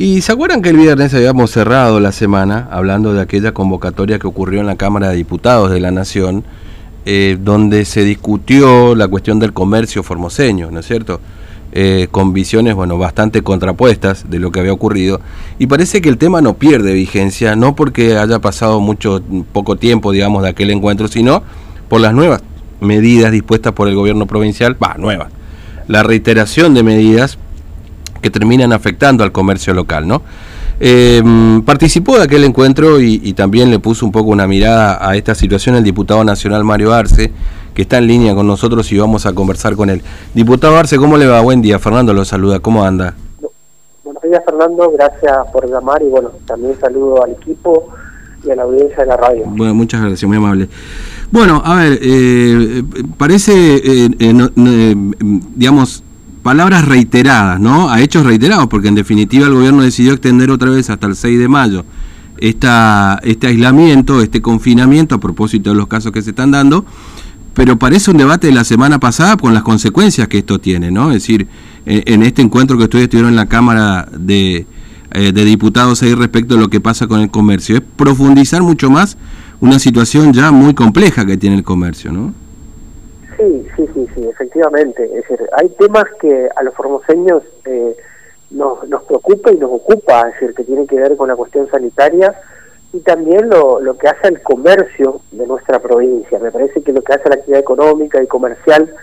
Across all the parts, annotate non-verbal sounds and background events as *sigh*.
Y se acuerdan que el viernes habíamos cerrado la semana hablando de aquella convocatoria que ocurrió en la Cámara de Diputados de la Nación, eh, donde se discutió la cuestión del comercio formoseño, ¿no es cierto? Eh, con visiones, bueno, bastante contrapuestas de lo que había ocurrido. Y parece que el tema no pierde vigencia, no porque haya pasado mucho, poco tiempo, digamos, de aquel encuentro, sino por las nuevas medidas dispuestas por el gobierno provincial, va, nuevas. La reiteración de medidas que terminan afectando al comercio local, ¿no? Eh, participó de aquel encuentro y, también le puso un poco una mirada a esta situación el diputado nacional Mario Arce, que está en línea con nosotros y vamos a conversar con él. Diputado Arce, ¿cómo le va? Buen día, Fernando lo saluda, ¿cómo anda? Buenos días, Fernando, gracias por llamar y bueno, también saludo al equipo y a la audiencia de la radio. Bueno, muchas gracias, muy amable. Bueno, a ver, eh, parece, eh, digamos, palabras reiteradas, ¿no? A hechos reiterados, porque en definitiva el gobierno decidió extender otra vez hasta el 6 de mayo esta, este aislamiento, este confinamiento a propósito de los casos que se están dando, pero parece un debate de la semana pasada con las consecuencias que esto tiene, ¿no? Es decir, en, este encuentro que ustedes estuvieron en la Cámara de, eh, de Diputados ahí respecto de lo que pasa con el comercio, es profundizar mucho más una situación ya muy compleja que tiene el comercio, ¿no? Sí, sí, sí, sí, efectivamente. Es decir, hay temas que a los formoseños eh, nos, nos preocupa y nos ocupa, es decir, que tiene que ver con la cuestión sanitaria y también lo, lo que hace al comercio de nuestra provincia. Me parece que lo que hace la actividad económica y comercial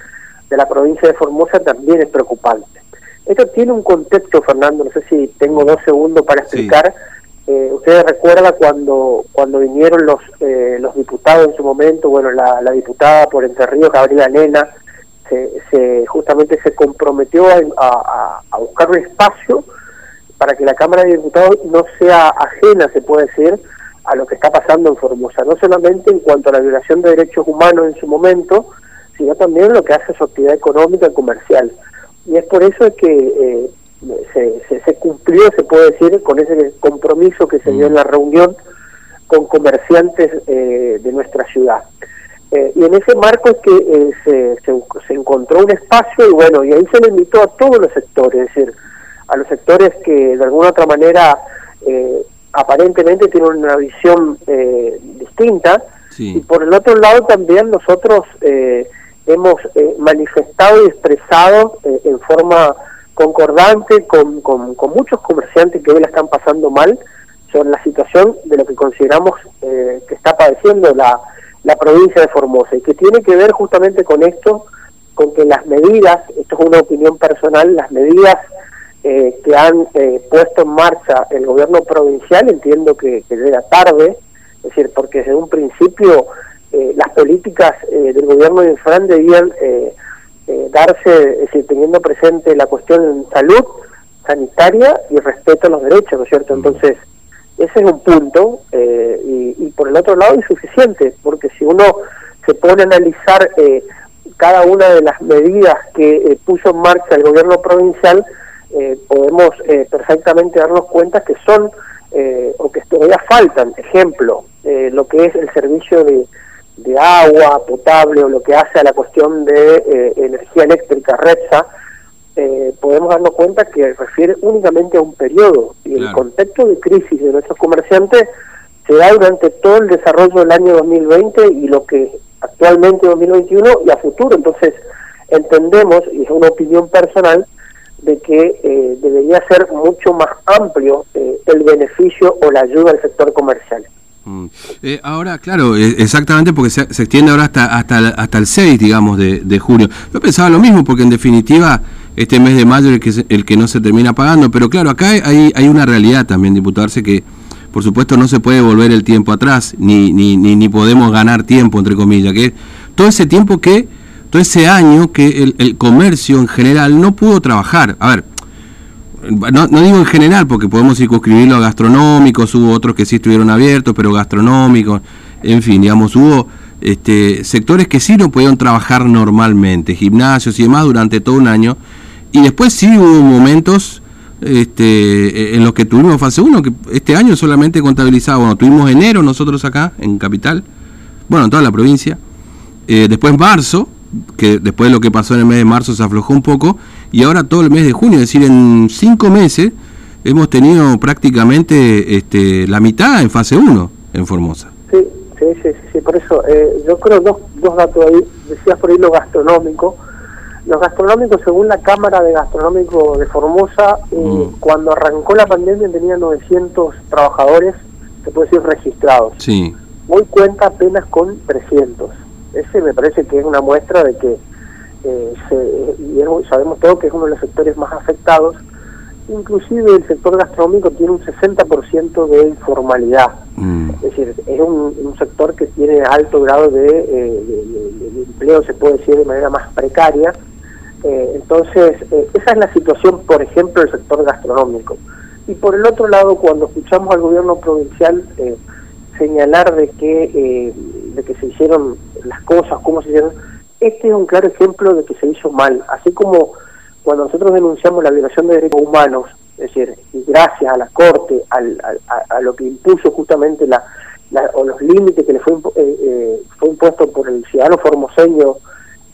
de la provincia de Formosa también es preocupante. Esto tiene un contexto, Fernando, no sé si tengo dos segundos para explicar. Eh, ustedes recuerdan cuando cuando vinieron los eh, los diputados en su momento, bueno, la, diputada por Entre Ríos, Gabriela Nena, se, justamente se comprometió a, buscar un espacio para que la Cámara de Diputados no sea ajena, se puede decir, a lo que está pasando en Formosa, no solamente en cuanto a la violación de derechos humanos en su momento, sino también lo que hace su actividad económica y comercial. Y es por eso que eh, se, se, cumplió, se puede decir, con ese compromiso que se dio en la reunión con comerciantes eh, de nuestra ciudad. Eh, y en ese marco es que eh, se, se, encontró un espacio y bueno, y ahí se le invitó a todos los sectores, es decir, a los sectores que de alguna otra manera aparentemente tienen una visión distinta. Y por el otro lado también nosotros hemos manifestado y expresado en forma concordante con, con, muchos comerciantes que hoy la están pasando mal sobre la situación de lo que consideramos eh, que está padeciendo la, la provincia de Formosa y que tiene que ver justamente con esto, con que las medidas, esto es una opinión personal, las medidas eh, que han eh, puesto en marcha el gobierno provincial, entiendo que, que llega tarde, es decir, porque desde un principio las políticas del gobierno de Infran debían eh, darse, es decir, teniendo presente la cuestión en salud sanitaria y respeto a los derechos, ¿no es cierto? Entonces, ese es un punto, eh, y, por el otro lado insuficiente, porque si uno se pone a analizar eh, cada una de las medidas que puso en marcha el gobierno provincial, podemos perfectamente darnos cuenta que son, o que todavía faltan, ejemplo, lo que es el servicio de de agua potable o lo que hace a la cuestión de eh, energía eléctrica, REPSA, eh, podemos darnos cuenta que refiere únicamente a un periodo y el contexto de crisis de nuestros comerciantes se da durante todo el desarrollo del año 2020 y lo que actualmente 2021 y a futuro. Entonces, entendemos, y es una opinión personal, de que eh, debería ser mucho más amplio el beneficio o la ayuda al sector comercial. Mm. Eh, ahora, claro, eh, exactamente porque se, extiende ahora hasta, hasta, hasta el 6, digamos, de, de, junio. Yo pensaba lo mismo, porque en definitiva este mes de mayo el que, el que no se termina pagando, pero claro, acá hay, hay una realidad también, diputarse, que por supuesto no se puede volver el tiempo atrás, ni, ni, ni, ni podemos ganar tiempo, entre comillas, que todo ese tiempo que, todo ese año que el, el comercio en general no pudo trabajar. A ver, no, no, digo en general, porque podemos circunscribirlo a gastronómicos, hubo otros que sí estuvieron abiertos, pero gastronómicos, en fin, digamos, hubo este, sectores que sí no pudieron trabajar normalmente, gimnasios y demás durante todo un año, y después sí hubo momentos este, en los que tuvimos fase 1, que este año solamente contabilizaba, bueno, tuvimos enero nosotros acá, en Capital, bueno, en toda la provincia, eh, después marzo, que después de lo que pasó en el mes de marzo se aflojó un poco, y ahora todo el mes de junio, es decir, en cinco meses hemos tenido prácticamente este, la mitad en fase 1 en Formosa. Sí, sí, sí, sí, por eso eh, yo creo dos, dos datos ahí, decías por ahí lo gastronómico. Los gastronómicos, según la Cámara de Gastronómico de Formosa, eh, mm. cuando arrancó la pandemia tenía 900 trabajadores, se puede decir, registrados. Sí. Hoy cuenta apenas con 300. Ese me parece que es una muestra de que eh, se, y sabemos todo que es uno de los sectores más afectados inclusive el sector gastronómico tiene un 60% de informalidad. Mm. Es decir, es un, sector que tiene alto grado de, eh, empleo, se puede decir de manera más precaria. Eh, entonces, eh, esa es la situación, por ejemplo, del sector gastronómico. Y por el otro lado, cuando escuchamos al gobierno provincial señalar de que, de que se hicieron las cosas, cómo se hicieron, este es un claro ejemplo de que se hizo mal. Así como cuando nosotros denunciamos la violación de derechos humanos, es decir, gracias a la Corte, al, a, lo que impuso justamente la, o los límites que le fue, eh, eh, fue impuesto por el ciudadano formoseño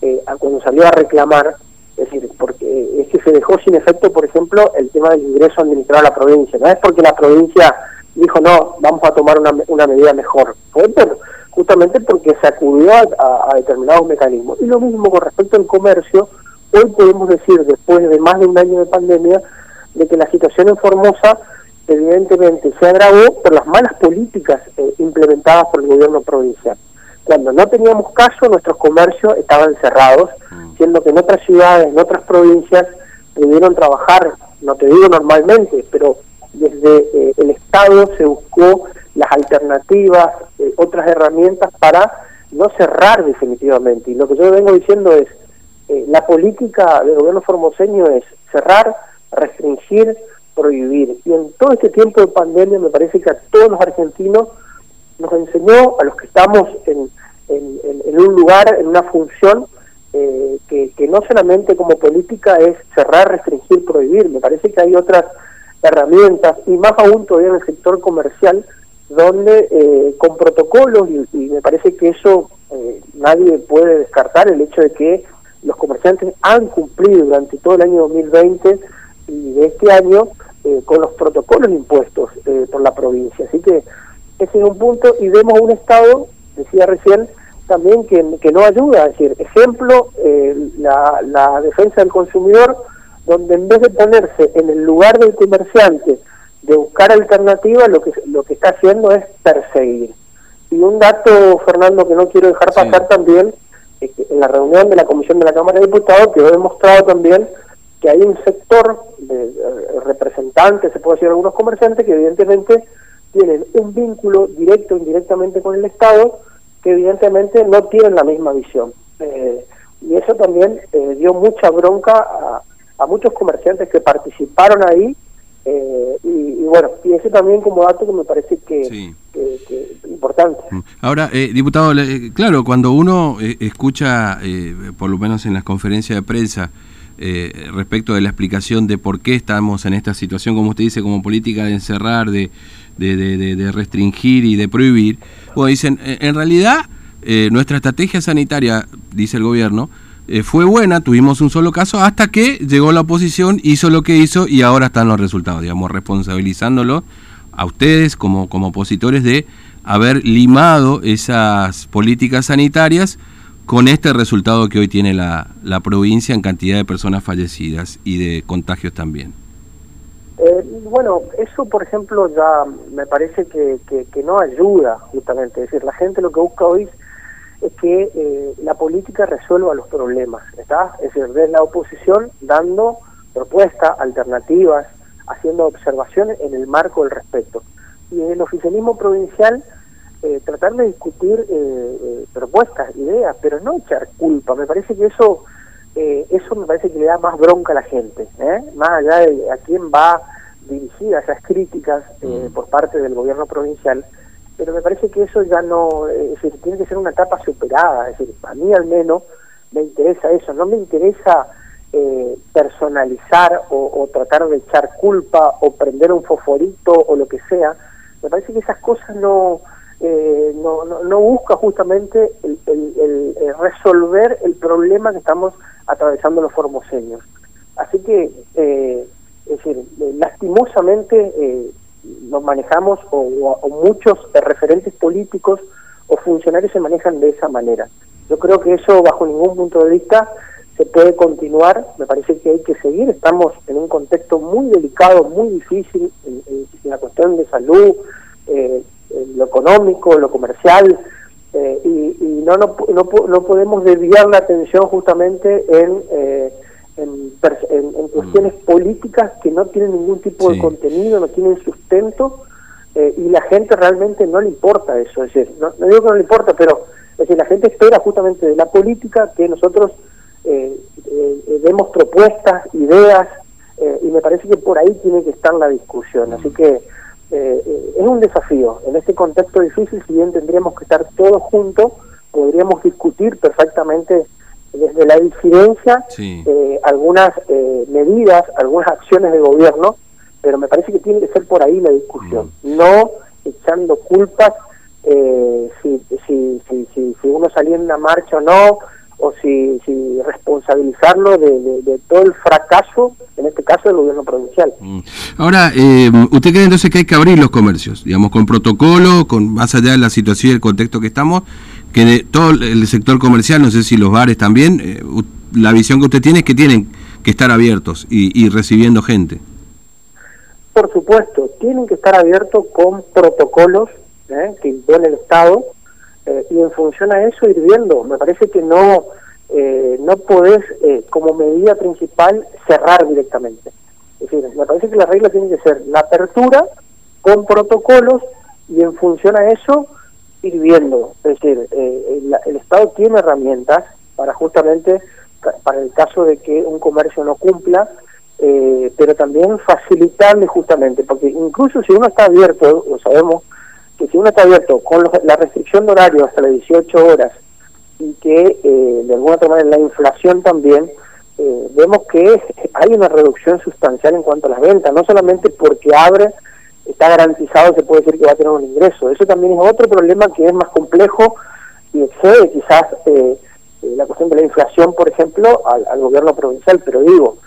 eh, cuando salió a reclamar, es decir, porque es que se dejó sin efecto, por ejemplo, el tema del ingreso administrado a la provincia. No es porque la provincia dijo, no, vamos a tomar una, una medida mejor. Fue por, justamente porque se acudió a determinados mecanismos. Y lo mismo con respecto al comercio, Hoy podemos decir, después de más de un año de pandemia, de que la situación en Formosa evidentemente se agravó por las malas políticas eh, implementadas por el gobierno provincial. Cuando no teníamos caso, nuestros comercios estaban cerrados, mm. siendo que en otras ciudades, en otras provincias, pudieron trabajar, no te digo normalmente, pero desde eh, el Estado se buscó las alternativas, eh, otras herramientas para no cerrar definitivamente. Y lo que yo vengo diciendo es, eh, la política del gobierno formoseño es cerrar, restringir, prohibir. Y en todo este tiempo de pandemia me parece que a todos los argentinos nos enseñó, a los que estamos en, un lugar, en una función, eh, que, no solamente como política es cerrar, restringir, prohibir. Me parece que hay otras herramientas, y más aún todavía en el sector comercial, donde eh, con protocolos, y, y, me parece que eso nadie puede descartar el hecho de que los comerciantes han cumplido durante todo el año 2020 y de este año eh, con los protocolos impuestos eh, por la provincia. Así que ese es un punto y vemos un Estado, decía recién, también que, que no ayuda. Es decir, ejemplo, eh, la, la defensa del consumidor, donde en vez de ponerse en el lugar del comerciante, de buscar alternativas, lo que, lo que está haciendo es perseguir. Y un dato, Fernando, que no quiero dejar pasar también, en la reunión de la Comisión de la Cámara de Diputados quedó demostrado también que hay un sector de, representantes, se puede decir algunos comerciantes, que evidentemente tienen un vínculo directo o indirectamente con el Estado, que evidentemente no tienen la misma visión. Eh, y eso también eh, dio mucha bronca a, a, muchos comerciantes que participaron ahí eh, y, bueno, y ese también como dato que me parece que, importante. Mm. Ahora, eh, diputado, eh, claro, cuando uno escucha, por lo menos en las conferencias de prensa, respecto de la explicación de por qué estamos en esta situación, como usted dice, como política de encerrar, de, de, de, restringir y de prohibir, bueno, dicen, en realidad nuestra estrategia sanitaria, dice el gobierno, eh, fue buena, tuvimos un solo caso, hasta que llegó la oposición, hizo lo que hizo y ahora están los resultados, digamos, responsabilizándolo a ustedes como, como opositores de haber limado esas políticas sanitarias con este resultado que hoy tiene la, la provincia en cantidad de personas fallecidas y de contagios también. Eh, bueno, eso por ejemplo ya me parece que, que, que, no ayuda justamente, es decir, la gente lo que busca hoy es que eh, la política resuelva los problemas, ¿está? Es decir, desde la oposición dando propuestas, alternativas, haciendo observaciones en el marco del respeto. Y en el oficialismo provincial eh, tratar de discutir eh, propuestas, ideas, pero no echar culpa. Me parece que eso eso me parece que le da más bronca a la gente, más allá de a quién va dirigida esas críticas mm. por parte del gobierno provincial pero me parece que eso ya no, es decir, tiene que ser una etapa superada, es decir, a mí al menos me interesa eso, no me interesa eh, personalizar o, tratar de echar culpa o prender un fosforito o lo que sea, me parece que esas cosas no, eh, no, no, busca justamente el, resolver el problema que estamos atravesando los formoseños. Así que eh, es decir, lastimosamente nos manejamos o, muchos referentes políticos o funcionarios se manejan de esa manera. Yo creo que eso bajo ningún punto de vista se puede continuar, me parece que hay que seguir, estamos en un contexto muy delicado, muy difícil en, la cuestión de salud, eh, lo económico, lo comercial, eh, y, no, no, no, podemos desviar la atención justamente en, eh, en, en, cuestiones mm. políticas que no tienen ningún tipo de contenido, no tienen sustento, y la gente realmente no le importa eso, es decir, no, no digo que no le importa, pero es decir, la gente espera justamente de la política que nosotros eh, eh, vemos propuestas, ideas, eh, y me parece que por ahí tiene que estar la discusión. Así que eh, es un desafío. En este contexto difícil, si bien tendríamos que estar todos juntos, podríamos discutir perfectamente desde la disidencia algunas medidas, algunas acciones de gobierno, pero me parece que tiene que ser por ahí la discusión, no echando culpas si, si, si, si, si uno salía en una marcha o no, o si, si responsabilizarlo de, todo el fracaso, en este caso del gobierno provincial. Mm. Ahora, eh, ¿usted cree entonces que hay que abrir los comercios, digamos, con protocolo, con más allá de la situación y el contexto que estamos, que de todo el sector comercial, no sé si los bares también, eh, la visión que usted tiene es que tienen que estar abiertos y, recibiendo gente? Por supuesto, tienen que estar abiertos con protocolos ¿eh? que impone el Estado, eh, y en función a eso ir viendo. Me parece que no, eh, no podés eh, como medida principal cerrar directamente. Es decir, me parece que la regla tiene que ser la apertura con protocolos y en función a eso ir viendo. Es decir, el, el, Estado tiene herramientas para justamente, para el caso de que un comercio no cumpla, pero también facilitarle justamente, porque incluso si uno está abierto, lo sabemos, que si uno está abierto con la restricción de horario hasta las 18 horas y que eh, de alguna otra manera la inflación también, eh, vemos que *laughs* hay una reducción sustancial en cuanto a las ventas, no solamente porque abre, está garantizado, se puede decir que va a tener un ingreso. Eso también es otro problema que es más complejo y excede quizás eh, la cuestión de la inflación, por ejemplo, al, gobierno provincial, pero digo,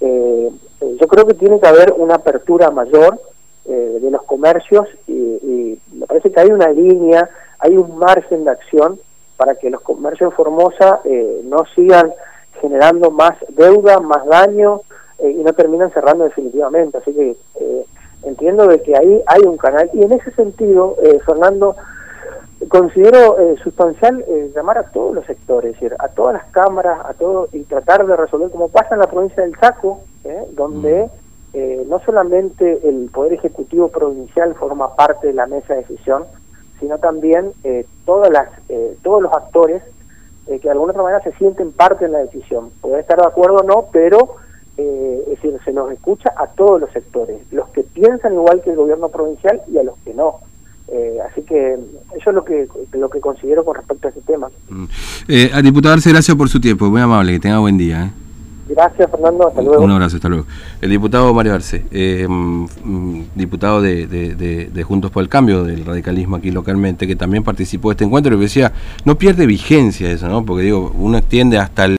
yo creo que tiene que haber una apertura mayor de los comercios y me parece que hay una línea, hay un margen de acción para que los comercios en Formosa eh, no sigan generando más deuda, más daño eh, y no terminan cerrando definitivamente. Así que eh, entiendo de que ahí hay un canal y en ese sentido, Fernando, considero sustancial llamar a todos los sectores, es decir, a todas las cámaras, a todo y tratar de resolver como pasa en la provincia del Chaco, donde mm. Eh, no solamente el Poder Ejecutivo Provincial forma parte de la mesa de decisión, sino también eh, todas las, eh, todos los actores que de alguna otra manera se sienten parte de la decisión. Puede estar de acuerdo o no, pero es decir, se nos escucha a todos los sectores, los piensan igual que el gobierno provincial y a los que no. así que eso es lo que lo que considero con respecto a ese tema. Mm. Eh, diputado Arce, gracias por su tiempo, muy amable, que tenga buen día. Gracias, Fernando. Hasta luego. Un abrazo, hasta luego. El diputado Mario Arce, eh, mm, diputado de, Juntos por el Cambio, del radicalismo aquí localmente, que también participó de este encuentro y decía, no pierde vigencia eso, ¿no? Porque digo, uno extiende hasta el